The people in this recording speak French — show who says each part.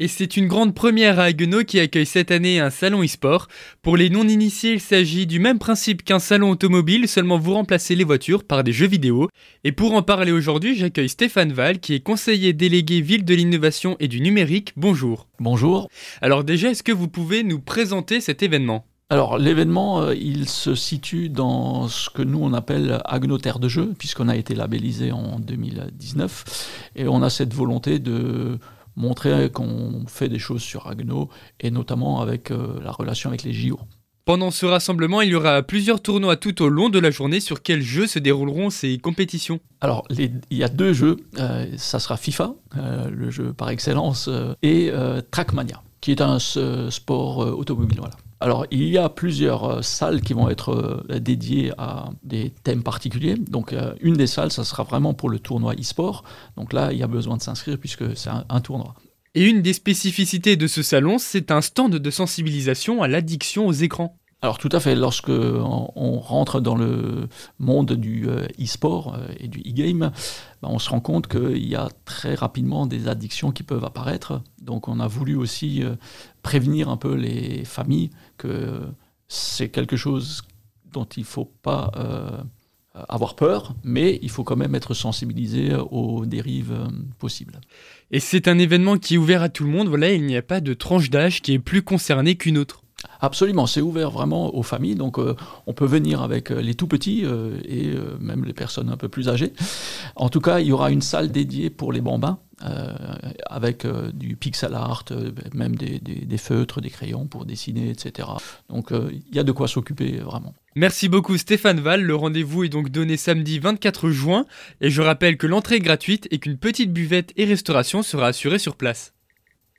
Speaker 1: Et c'est une grande première à Haguenau qui accueille cette année un salon e-sport. Pour les non-initiés, il s'agit du même principe qu'un salon automobile, seulement vous remplacez les voitures par des jeux vidéo. Et pour en parler aujourd'hui, j'accueille Stéphane Val, qui est conseiller délégué ville de l'innovation et du numérique. Bonjour.
Speaker 2: Bonjour.
Speaker 1: Alors déjà, est-ce que vous pouvez nous présenter cet événement?
Speaker 2: Alors l'événement, euh, il se situe dans ce que nous on appelle Agno Terre de Jeu, puisqu'on a été labellisé en 2019, et on a cette volonté de montrer qu'on fait des choses sur Agno, et notamment avec euh, la relation avec les JO.
Speaker 1: Pendant ce rassemblement, il y aura plusieurs tournois tout au long de la journée. Sur quels jeux se dérouleront ces compétitions
Speaker 2: Alors, il y a deux jeux. Euh, ça sera FIFA, euh, le jeu par excellence, et Trackmania, qui est un sport automobile. Voilà. Alors, il y a plusieurs euh, salles qui vont être euh, dédiées à des thèmes particuliers. Donc, euh, une des salles, ça sera vraiment pour le tournoi e-sport. Donc là, il y a besoin de s'inscrire puisque c'est un, tournoi.
Speaker 1: Et une des spécificités de ce salon, c'est un stand de sensibilisation à l'addiction aux écrans.
Speaker 2: Alors tout à fait, lorsque on, rentre dans le monde du e-sport et du e-game, ben, on se rend compte qu'il y a très rapidement des addictions qui peuvent apparaître. Donc on a voulu aussi prévenir un peu les familles que c'est quelque chose dont il ne faut pas euh, avoir peur, mais il faut quand même être sensibilisé aux dérives euh, possibles.
Speaker 1: Et c'est un événement qui est ouvert à tout le monde, voilà, il n'y a pas de tranche d'âge qui est plus concernée qu'une autre.
Speaker 2: Absolument, c'est ouvert vraiment aux familles, donc euh, on peut venir avec les tout petits et même les personnes un peu plus âgées. En tout cas, il y aura une salle dédiée pour les bambins, euh, avec euh, du pixel art, euh, même des, des, feutres, des crayons pour dessiner, etc. Donc il y a de quoi s'occuper vraiment.
Speaker 1: Merci beaucoup Stéphane Val, le rendez-vous est donc donné samedi 24 juin et je rappelle que l'entrée est gratuite et qu'une petite buvette et restauration sera assurée sur place.